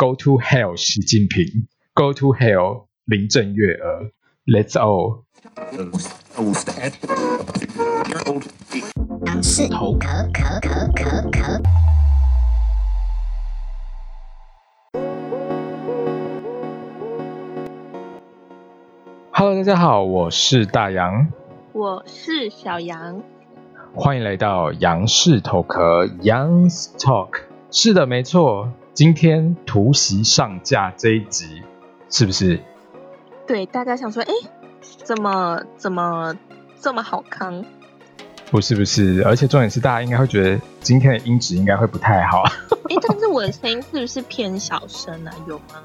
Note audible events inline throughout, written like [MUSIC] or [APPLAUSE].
Go to hell，习近平；Go to hell，林郑月娥。Let's all。杨氏头壳壳壳壳壳。Hello，大家好，我是大杨，我是小杨，欢迎来到杨氏头壳 Young's Talk。是的，没错。今天突袭上架这一集，是不是？对，大家想说，哎，怎么怎么这么好康？不是不是，而且重点是，大家应该会觉得今天的音质应该会不太好。哎，但是我的声音是不是偏小声啊？有吗？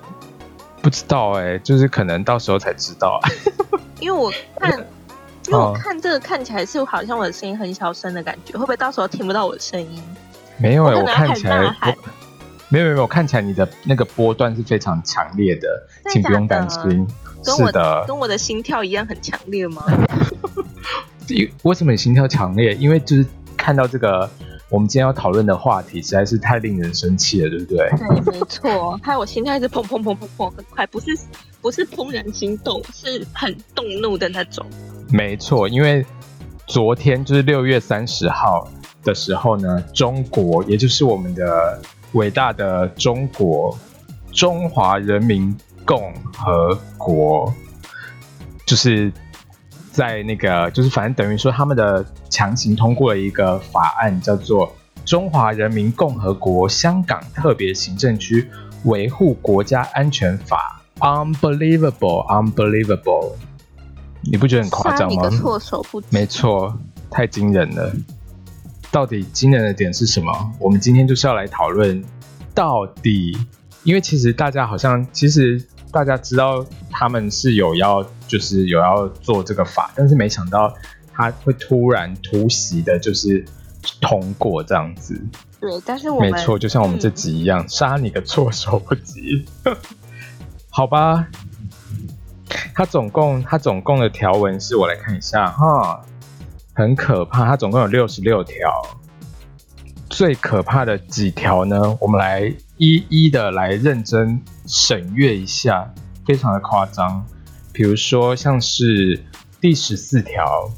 不知道哎，就是可能到时候才知道。因为我看，[LAUGHS] 因为我看这个看起来是好像我的声音很小声的感觉，会不会到时候听不到我的声音？没有哎，我看起来。没有没有看起来你的那个波段是非常强烈的，的请不用担心。是的，跟我的心跳一样很强烈吗？[LAUGHS] 为什么你心跳强烈？因为就是看到这个我们今天要讨论的话题实在是太令人生气了，对不对？对，没错，害我心跳一直砰砰砰砰砰很快，不是不是怦然心动，是很动怒的那种。没错，因为昨天就是六月三十号的时候呢，中国也就是我们的。伟大的中国，中华人民共和国，就是在那个，就是反正等于说，他们的强行通过了一个法案，叫做《中华人民共和国香港特别行政区维护国家安全法》，Unbelievable, unbelievable，你不觉得很夸张吗？措手不及。没错，太惊人了。到底惊人的点是什么？我们今天就是要来讨论，到底，因为其实大家好像，其实大家知道他们是有要，就是有要做这个法，但是没想到他会突然突袭的，就是通过这样子。对，但是我们没错，就像我们这集一样，嗯、杀你个措手不及。[LAUGHS] 好吧，他总共他总共的条文是我来看一下哈。很可怕，它总共有六十六条。最可怕的几条呢？我们来一一的来认真审阅一下，非常的夸张。比如说，像是第十四条，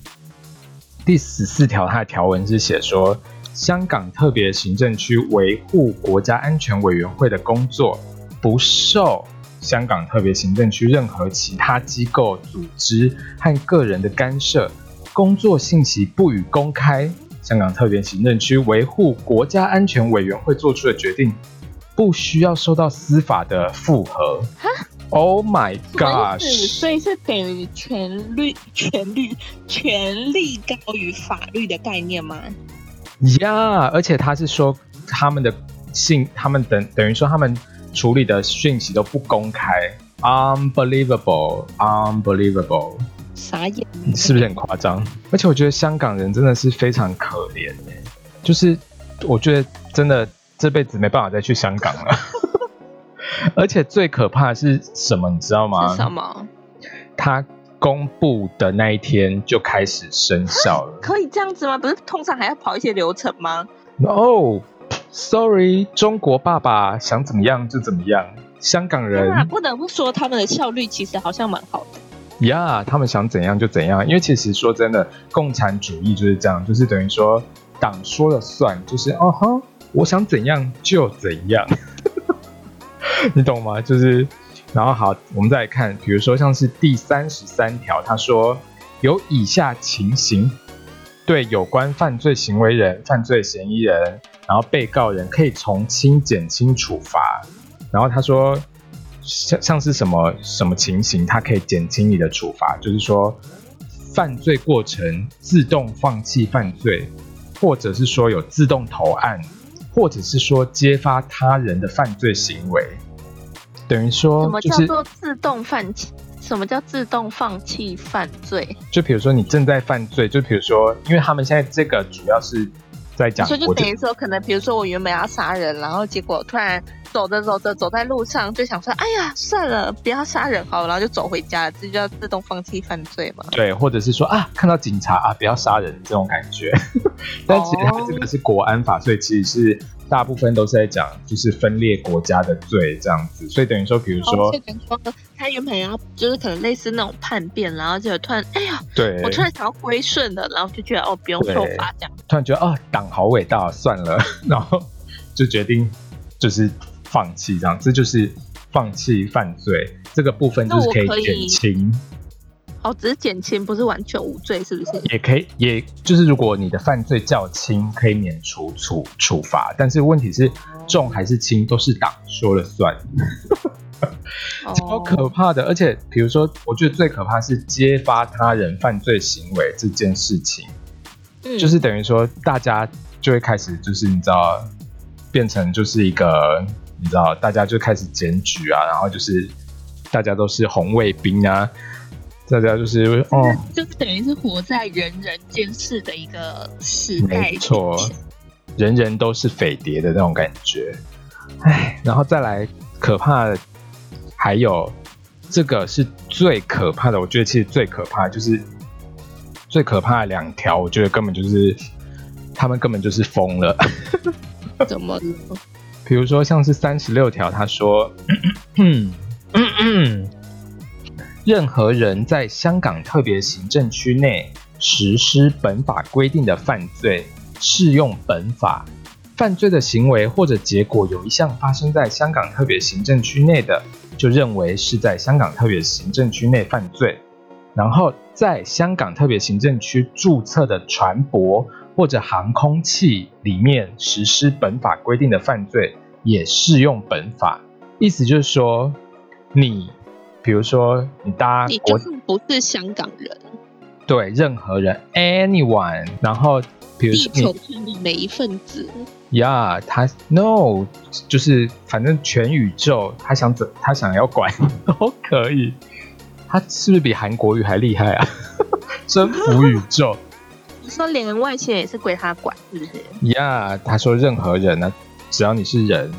第十四条它的条文是写说，香港特别行政区维护国家安全委员会的工作不受香港特别行政区任何其他机构、组织和个人的干涉。工作信息不予公开。香港特别行政区维护国家安全委员会做出的决定，不需要受到司法的复核。哈？Oh my god！所以是等于权律、权律、权力高于法律的概念吗？呀，yeah, 而且他是说他们的信，他们等等于说他们处理的讯息都不公开。Unbelievable! Unbelievable! 傻眼，是不是很夸张？而且我觉得香港人真的是非常可怜，就是我觉得真的这辈子没办法再去香港了。[LAUGHS] 而且最可怕的是什么，你知道吗？什么？他公布的那一天就开始生效了。[LAUGHS] 可以这样子吗？不是通常还要跑一些流程吗？No，Sorry，中国爸爸想怎么样就怎么样。香港人不得不说，他们的效率其实好像蛮好的。呀他们想怎样就怎样，因为其实说真的，共产主义就是这样，就是等于说党说了算，就是哦哈，我想怎样就怎样，[LAUGHS] 你懂吗？就是，然后好，我们再来看，比如说像是第三十三条，他说有以下情形，对有关犯罪行为人、犯罪嫌疑人，然后被告人可以从轻减轻处罚，然后他说。像像是什么什么情形，它可以减轻你的处罚，就是说，犯罪过程自动放弃犯罪，或者是说有自动投案，或者是说揭发他人的犯罪行为，等于说，什么叫做自动放弃？什么叫自动放弃犯罪？就比如说你正在犯罪，就比如说，因为他们现在这个主要是。在讲，所以就等于说，可能比如说我原本要杀人，然后结果突然走着走着走在路上就想说，哎呀，算了，不要杀人好了，然后就走回家了，这就要自动放弃犯罪嘛？对，或者是说啊，看到警察啊，不要杀人这种感觉。[LAUGHS] 但其实它这个是国安法，所以其实是大部分都是在讲就是分裂国家的罪这样子。所以等于说，比如说，他原本要就是可能类似那种叛变，然后就突然，哎呀，对，我突然想要归顺的，然后就觉得哦，不用受罚这样。突然觉得哦，党好伟大，算了，[LAUGHS] 然后就决定就是。放弃这样，这就是放弃犯罪这个部分，就是可以减轻。哦，只是减轻，不是完全无罪，是不是？也可以，也就是如果你的犯罪较轻，可以免除处处罚。但是问题是，重还是轻，都是党说了算。[LAUGHS] 超可怕的！而且，比如说，我觉得最可怕是揭发他人犯罪行为这件事情，嗯、就是等于说，大家就会开始，就是你知道，变成就是一个。你知道，大家就开始检举啊，然后就是大家都是红卫兵啊，大家就是哦，就是等于是活在人人监视的一个时代，没错，人人都是匪谍的那种感觉。哎，然后再来可怕的，还有这个是最可怕的，我觉得其实最可怕的就是最可怕的两条，我觉得根本就是他们根本就是疯了，[LAUGHS] 怎么了？比如说，像是三十六条，他说：“任何人在香港特别行政区内实施本法规定的犯罪，适用本法。犯罪的行为或者结果有一项发生在香港特别行政区内的，就认为是在香港特别行政区内犯罪。然后，在香港特别行政区注册的船舶。”或者航空器里面实施本法规定的犯罪，也适用本法。意思就是说，你比如说你搭，你就是不是香港人，对，任何人，anyone。然后比如说地球村的每一份子，呀，yeah, 他 no，就是反正全宇宙，他想怎，他想要管 [LAUGHS] 都可以。他是不是比韩国语还厉害啊？[LAUGHS] 征服宇宙。说连外星人也是归他管，是不是？呀，yeah, 他说任何人呢、啊，只要你是人，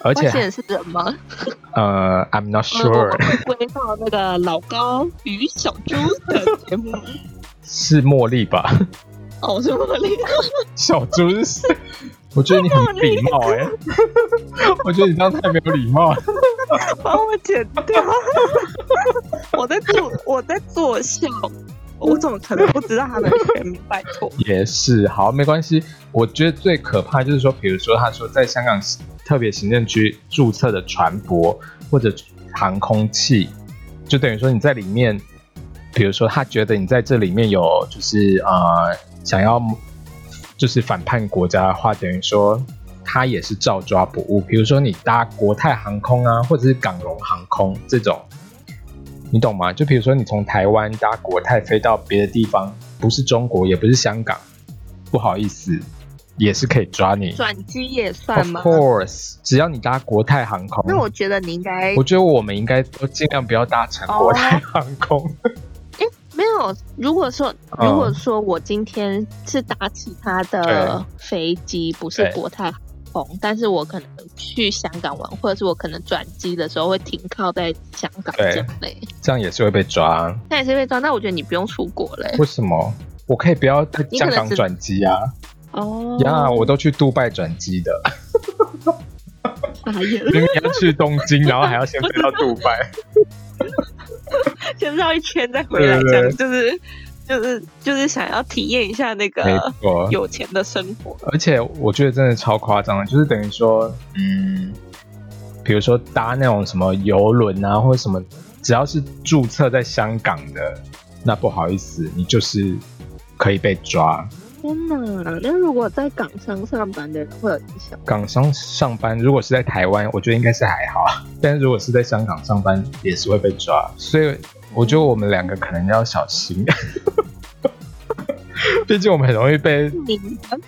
而且外星人是人吗？呃、[LAUGHS] uh,，I'm not sure。归到那个老高与小猪的节目，是茉莉吧？[LAUGHS] 哦，是茉莉。[LAUGHS] 小猪是，我觉得你很礼貌哎，我觉得你这样太没有礼貌，帮我剪掉。我在做，我在做笑。我怎么可能不知道他的 [LAUGHS] 全名？拜托，也是好，没关系。我觉得最可怕就是说，比如说他说在香港特别行政区注册的船舶或者航空器，就等于说你在里面，比如说他觉得你在这里面有就是呃想要就是反叛国家的话，等于说他也是照抓不误。比如说你搭国泰航空啊，或者是港龙航空这种。你懂吗？就比如说，你从台湾搭国泰飞到别的地方，不是中国，也不是香港，不好意思，也是可以抓你。转机也算吗？Of course，只要你搭国泰航空。那我觉得你应该，我觉得我们应该都尽量不要搭乘国泰航空。哎、没有。如果说，如果说我今天是搭其他的飞机，不是国泰。但是我可能去香港玩，或者是我可能转机的时候会停靠在香港这类，这样也是会被抓。那也是被抓，那我觉得你不用出国嘞。为什么？我可以不要在香港转机啊？哦呀，我都去杜拜转机的。因为要去东京，然后还要先飞到杜拜，[LAUGHS] 先绕一圈再回来，这样就是。就是就是想要体验一下那个有钱的生活，而且我觉得真的超夸张的，就是等于说，嗯，比如说搭那种什么游轮啊，或者什么，只要是注册在香港的，那不好意思，你就是可以被抓。天哪！那如果在港商上班的人会有影响？港商上班如果是在台湾，我觉得应该是还好，但是如果是在香港上班，也是会被抓，所以。我觉得我们两个可能要小心，[LAUGHS] 毕竟我们很容易被你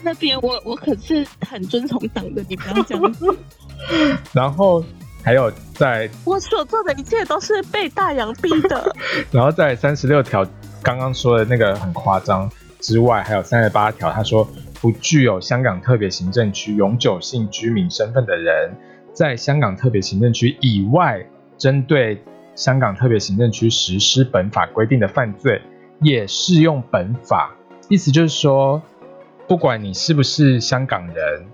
那边，我我可是很遵从党的，你不要这样子。[LAUGHS] 然后还有在，我所做的一切都是被大洋逼的。[LAUGHS] 然后在三十六条刚刚说的那个很夸张之外，还有三十八条，他说不具有香港特别行政区永久性居民身份的人。在香港特别行政区以外，针对香港特别行政区实施本法规定的犯罪，也适用本法。意思就是说，不管你是不是香港人，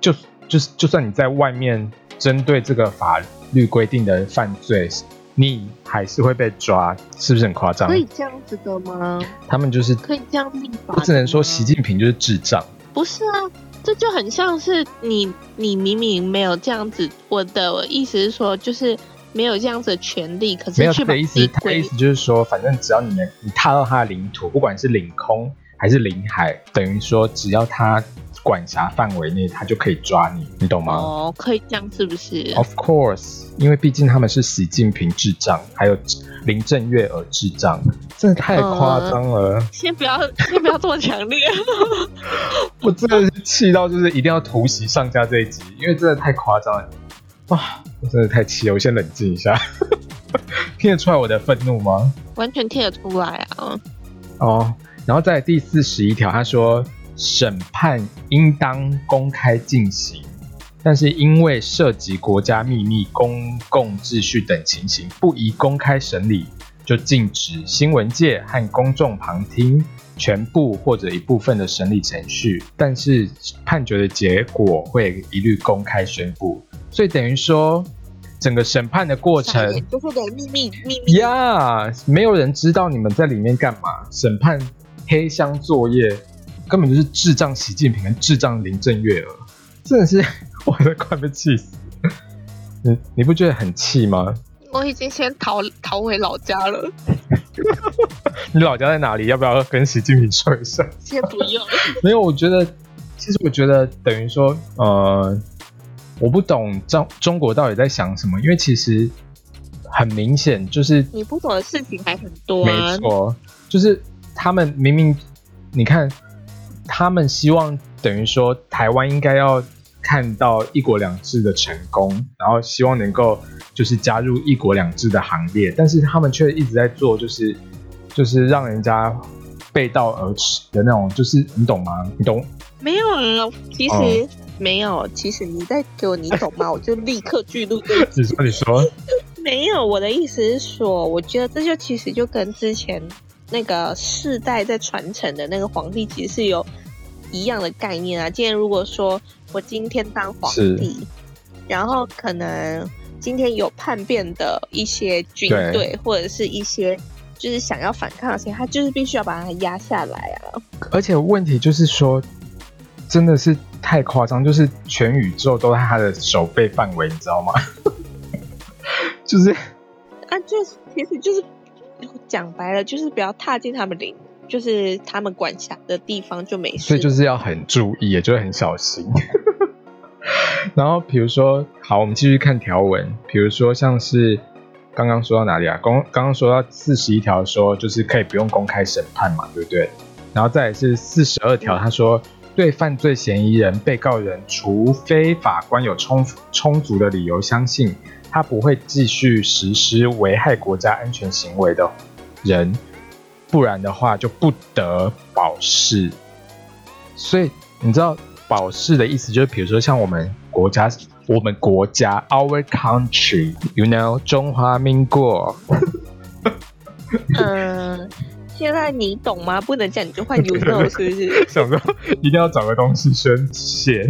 就就是就算你在外面针对这个法律规定的犯罪，你还是会被抓，是不是很夸张？可以这样子的吗？他们就是可以这样立法，我只能说习近平就是智障。不是啊，这就很像是你，你明明没有这样子。我的意思是说，就是没有这样子的权利，可是没有他的意思。他的意思就是说，反正只要你能你踏到他的领土，不管是领空还是领海，等于说只要他。管辖范围内，他就可以抓你，你懂吗？哦，可以这样是不是？Of course，因为毕竟他们是习近平智障，还有林郑月娥智障，真的太夸张了。呃、先不要，[LAUGHS] 先不要这么强烈。[LAUGHS] 我真的是气到，就是一定要突袭上家这一集，因为真的太夸张了。哇，我真的太气了，我先冷静一下。[LAUGHS] 听得出来我的愤怒吗？完全听得出来啊。哦，然后在第四十一条，他说。审判应当公开进行，但是因为涉及国家秘密、公共秩序等情形，不宜公开审理，就禁止新闻界和公众旁听全部或者一部分的审理程序。但是判决的结果会一律公开宣布，所以等于说整个审判的过程都是个秘密，秘密呀没有人知道你们在里面干嘛。审判黑箱作业。根本就是智障习近平跟智障林郑月娥，真的是 [LAUGHS] 我都快被气死。你你不觉得很气吗？我已经先逃逃回老家了。[LAUGHS] 你老家在哪里？要不要跟习近平说一声？先不用。[LAUGHS] 没有，我觉得其实我觉得等于说，呃，我不懂中中国到底在想什么，因为其实很明显就是你不懂的事情还很多啊。没错，就是他们明明你看。他们希望等于说台湾应该要看到一国两制的成功，然后希望能够就是加入一国两制的行列，但是他们却一直在做就是就是让人家背道而驰的那种，就是你懂吗？你懂？没有啊，其实、嗯、没有，其实你在给我你懂吗？我就立刻记录。[LAUGHS] 你说你说，没有，我的意思是说，我觉得这就其实就跟之前。那个世代在传承的那个皇帝，其实是有一样的概念啊。今天如果说我今天当皇帝，然后可能今天有叛变的一些军队，或者是一些就是想要反抗的，所以他就是必须要把它压下来啊。而且问题就是说，真的是太夸张，就是全宇宙都在他的手背范围，你知道吗？[LAUGHS] 就是啊，就其实就是。讲白了，就是不要踏进他们领，就是他们管辖的地方就没事。所以就是要很注意，也就是很小心。[LAUGHS] 然后比如说，好，我们继续看条文。比如说，像是刚刚说到哪里啊？刚刚刚说到四十一条，说就是可以不用公开审判嘛，对不对？然后再来是四十二条，他说对犯罪嫌疑人、被告人，除非法官有充充足的理由相信他不会继续实施危害国家安全行为的。人，不然的话就不得保释。所以你知道保释的意思就是，比如说像我们国家，我们国家，our country，you know，中华民国。嗯，现在你懂吗？不能这样，你就换 you know，是不是？[LAUGHS] 想说一定要找个东西宣泄，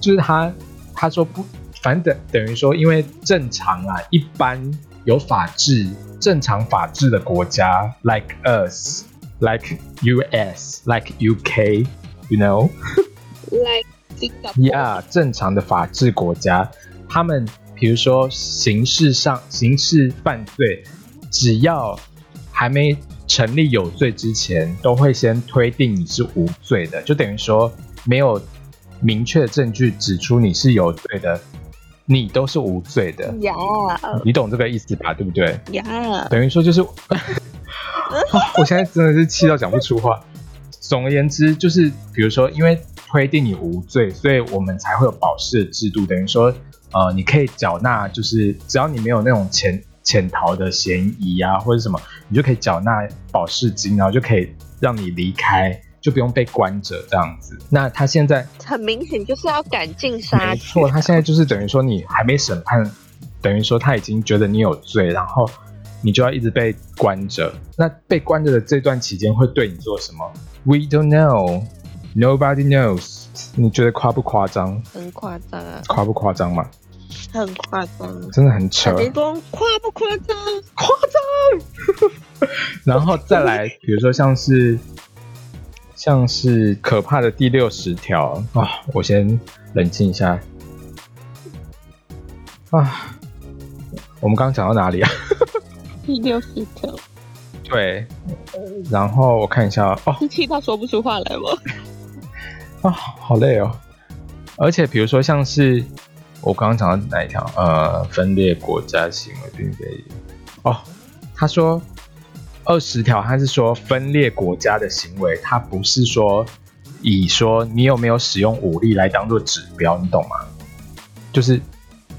就是他他说不，反正等等于说，因为正常啊，一般有法治。正常法治的国家，like us, like US, like UK, you know, like Singapore. Yeah，正常的法治国家，他们比如说刑事上刑事犯罪，只要还没成立有罪之前，都会先推定你是无罪的，就等于说没有明确的证据指出你是有罪的。你都是无罪的.你懂这个意思吧？对不对.等于说就是，[LAUGHS] 我现在真的是气到讲不出话。总而言之，就是比如说，因为推定你无罪，所以我们才会有保释的制度。等于说，呃，你可以缴纳，就是只要你没有那种潜潜逃的嫌疑啊，或者什么，你就可以缴纳保释金，然后就可以让你离开。就不用被关着这样子。那他现在很明显就是要赶尽杀绝。没错，他现在就是等于说你还没审判，等于说他已经觉得你有罪，然后你就要一直被关着。那被关着的这段期间会对你做什么？We don't know, nobody knows。你觉得夸不夸张？很夸张啊！夸不夸张嘛？很夸张，真的很扯。没说夸不夸张？夸张。[LAUGHS] 然后再来，比如说像是像是可怕的第六十条啊，我先冷静一下啊。我们刚刚讲到哪里啊？第六十条。对。然后我看一下哦。是气到说不出话来吗？啊，好累哦。而且比如说像是。我刚刚讲到哪一条？呃，分裂国家行为并非哦。他说二十条，它是说分裂国家的行为，它不是说以说你有没有使用武力来当做指标，你懂吗？就是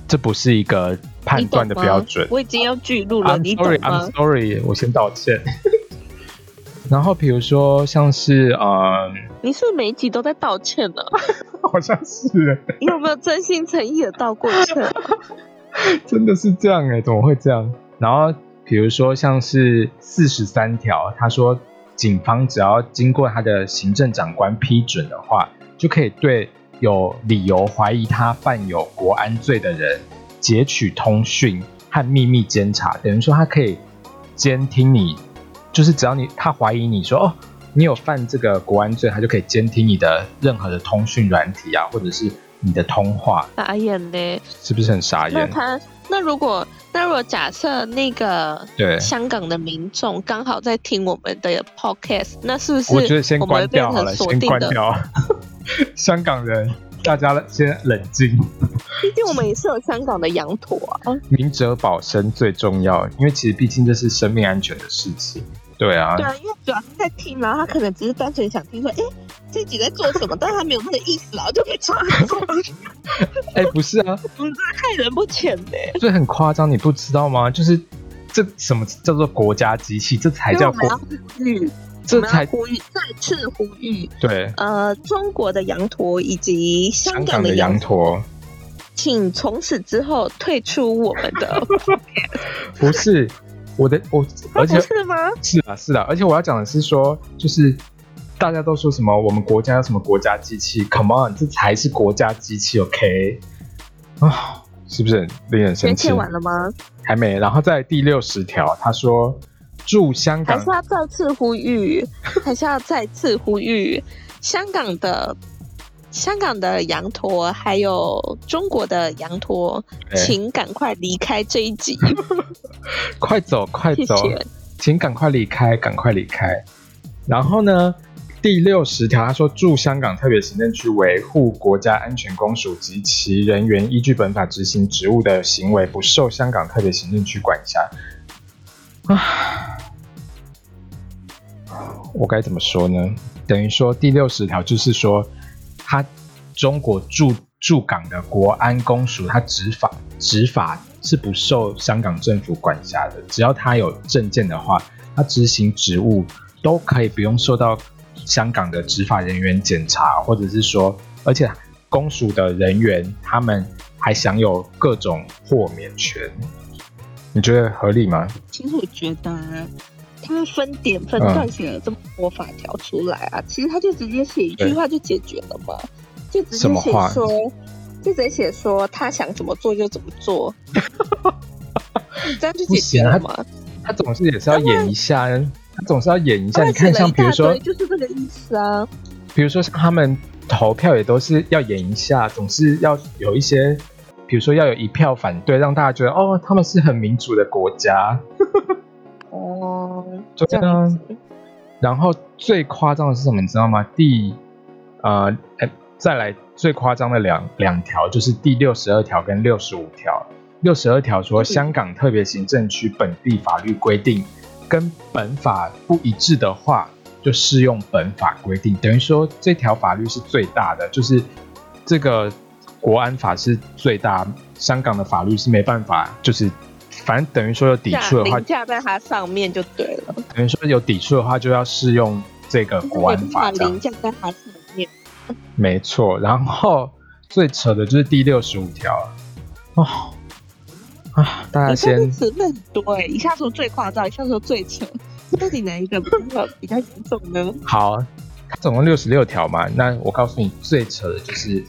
这不是一个判断的标准。我已经要记录了，你懂吗？I'm sorry，I'm sorry，我先道歉。[LAUGHS] 然后比如说像是呃，你是不是每一集都在道歉呢？[LAUGHS] 好像是。你有没有真心诚意的道过歉？[LAUGHS] 真的是这样哎，怎么会这样？然后比如说像是四十三条，他说警方只要经过他的行政长官批准的话，就可以对有理由怀疑他犯有国安罪的人截取通讯和秘密监察，等于说他可以监听你。就是只要你他怀疑你说哦，你有犯这个国安罪，他就可以监听你的任何的通讯软体啊，或者是你的通话。傻眼嘞，是不是很傻眼？那他那如果那如果假设那个对香港的民众刚好在听我们的 podcast，那是不是我觉得先关掉好了，先关掉。[LAUGHS] 香港人，大家先冷静。毕竟我们也是有香港的羊驼啊。明哲保身最重要，因为其实毕竟这是生命安全的事情。对啊，对啊，因为主要是在听，然后他可能只是单纯想听说，哎，这集在做什么，[LAUGHS] 但是他没有那个意思，然后就可以抓住。哎，不是啊，不是害人不浅的，所以很夸张，你不知道吗？就是这什么叫做国家机器，这才叫国。嗯，这才呼吁，再次呼吁。对，呃，中国的羊驼以及香港的羊驼，请从此之后退出我们的。[LAUGHS] 不是。我的我，而且是吗？是啊，是啊，而且我要讲的是说，就是大家都说什么我们国家有什么国家机器，Come on，这才是国家机器，OK？啊，是不是很令人生气？签完了吗？还没。然后在第六十条，他说驻香港，还是要再次呼吁，还是要再次呼吁香港的。香港的羊驼，还有中国的羊驼，欸、请赶快离开这一集。[LAUGHS] 快走，快走，谢谢请赶快离开，赶快离开。然后呢，第六十条他说，驻香港特别行政区维护国家安全公署及其人员依据本法执行职务的行为，不受香港特别行政区管辖。[SIGHS] 啊，我该怎么说呢？等于说第六十条就是说。他中国驻驻港的国安公署，他执法执法是不受香港政府管辖的。只要他有证件的话，他执行职务都可以不用受到香港的执法人员检查，或者是说，而且公署的人员他们还享有各种豁免权。你觉得合理吗？其实我觉得。他分点分段写了这么多法条出来啊，嗯、其实他就直接写一句话就解决了嘛，就直接写说，就直接写说他想怎么做就怎么做，[LAUGHS] 这样就解决了嘛。他，他总是也是要演一下，他，他总是要演一下。你看，像比如说，就是这个意思啊。比如说像他们投票也都是要演一下，总是要有一些，比如说要有一票反对，让大家觉得哦，他们是很民主的国家。哦，对啊，然后最夸张的是什么？你知道吗？第呃，再来最夸张的两两条就是第六十二条跟六十五条。六十二条说，香港特别行政区本地法律规定跟本法不一致的话，就适用本法规定。等于说这条法律是最大的，就是这个国安法是最大，香港的法律是没办法，就是。反正等于说有抵触的话，架在它上面就对了。等于说有抵触的话，就要适用这个国安法这样。没错，然后最扯的就是第六十五条哦啊！大家先词很多，一下说最夸张，一下说最扯，到底哪一个比较比较严重呢？好，它总共六十六条嘛，那我告诉你最扯的就是。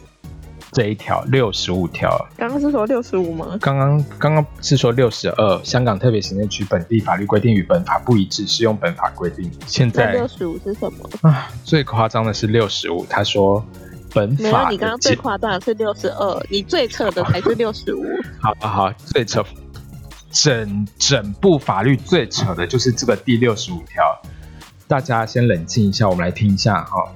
这一条六十五条，刚刚是说六十五吗？刚刚刚刚是说六十二。香港特别行政区本地法律规定与本法不一致，适用本法规定。现在六十五是什么？啊，最夸张的是六十五。他说本法没有，你刚刚最夸张的是六十二，你最扯的才是六十五。[LAUGHS] 好好好，最扯，整整部法律最扯的就是这个第六十五条。大家先冷静一下，我们来听一下哈、哦。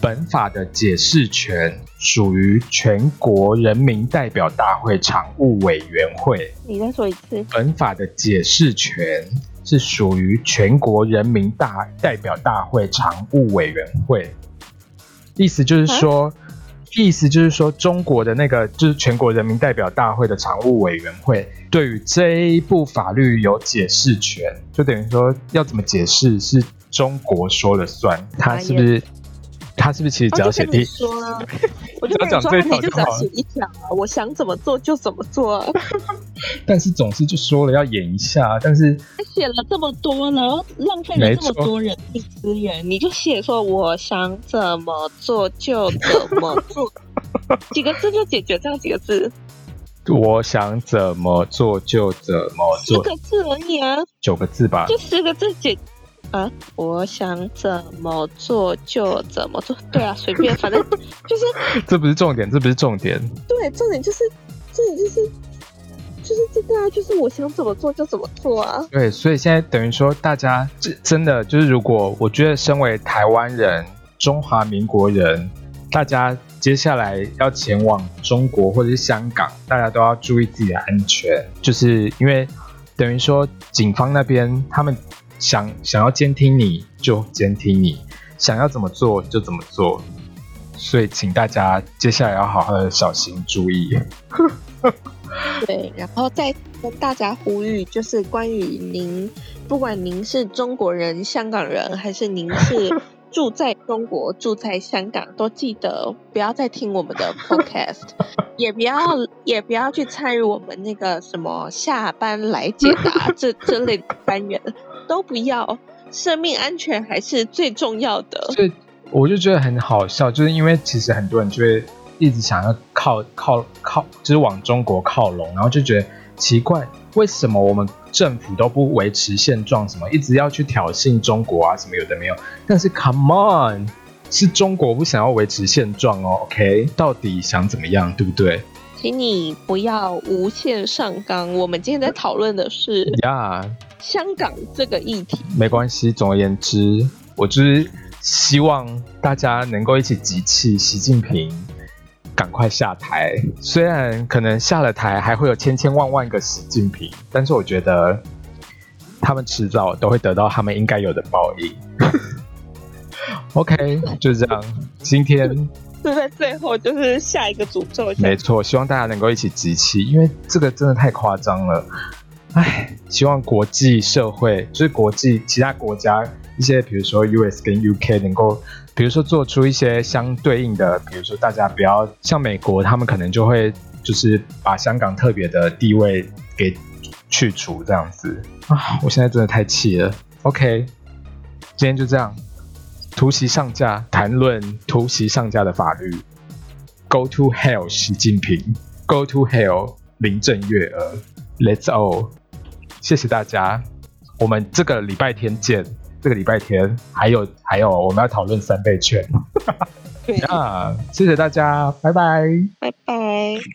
本法的解释权属于全国人民代表大会常务委员会。你再说一次。本法的解释权是属于全国人民大代表大会常务委员会。意思就是说，啊、意思就是说，中国的那个就是全国人民代表大会的常务委员会对于这一部法律有解释权，就等于说要怎么解释是中国说了算，他是不是？他是不是其实只要写第？说啊，我就跟你说，你就只要写一条啊，我想怎么做就怎么做啊。[LAUGHS] 但是总是就说了要演一下，但是写了这么多呢，浪费了这么多人力资源，你就写说我想怎么做就怎么做，[LAUGHS] 几个字就解决这样几个字。我想怎么做就怎么做，四个字而已啊，九个字吧，就四个字解。啊！我想怎么做就怎么做，对啊，随便，反正 [LAUGHS] 就是。这不是重点，这不是重点。对，重点就是，重点就是，就是这个啊，就是我想怎么做就怎么做啊。对，所以现在等于说，大家真的就是，如果我觉得身为台湾人、中华民国人，大家接下来要前往中国或者是香港，大家都要注意自己的安全，就是因为等于说，警方那边他们。想想要监听你就监听你，想要怎么做就怎么做，所以请大家接下来要好好的小心注意。[LAUGHS] 对，然后再跟大家呼吁，就是关于您，不管您是中国人、香港人，还是您是住在中国、住在香港，都记得不要再听我们的 [LAUGHS] podcast，也不要也不要去参与我们那个什么下班来解答 [LAUGHS] 这这类的单元。都不要，生命安全还是最重要的。所以我就觉得很好笑，就是因为其实很多人就会一直想要靠靠靠，就是往中国靠拢，然后就觉得奇怪，为什么我们政府都不维持现状，什么一直要去挑衅中国啊，什么有的没有。但是 Come on，是中国不想要维持现状哦，OK？到底想怎么样，对不对？请你不要无限上纲。我们今天在讨论的是呀，香港这个议题。没关系，总而言之，我就是希望大家能够一起集气，习近平赶快下台。虽然可能下了台还会有千千万万个习近平，但是我觉得他们迟早都会得到他们应该有的报应。[LAUGHS] OK，就是这样。今天。就在最后，就是下一个诅咒。没错，希望大家能够一起集气，因为这个真的太夸张了。唉，希望国际社会，就是国际其他国家一些，比如说 US 跟 UK 能够，比如说做出一些相对应的，比如说大家不要像美国，他们可能就会就是把香港特别的地位给去除这样子啊！我现在真的太气了。OK，今天就这样。突袭上架，谈论突袭上架的法律。Go to hell，习近平。Go to hell，林郑月娥。Let's all。谢谢大家，我们这个礼拜天见。这个礼拜天还有还有，我们要讨论三倍券。对 [LAUGHS] 啊，谢谢大家，拜拜，拜拜。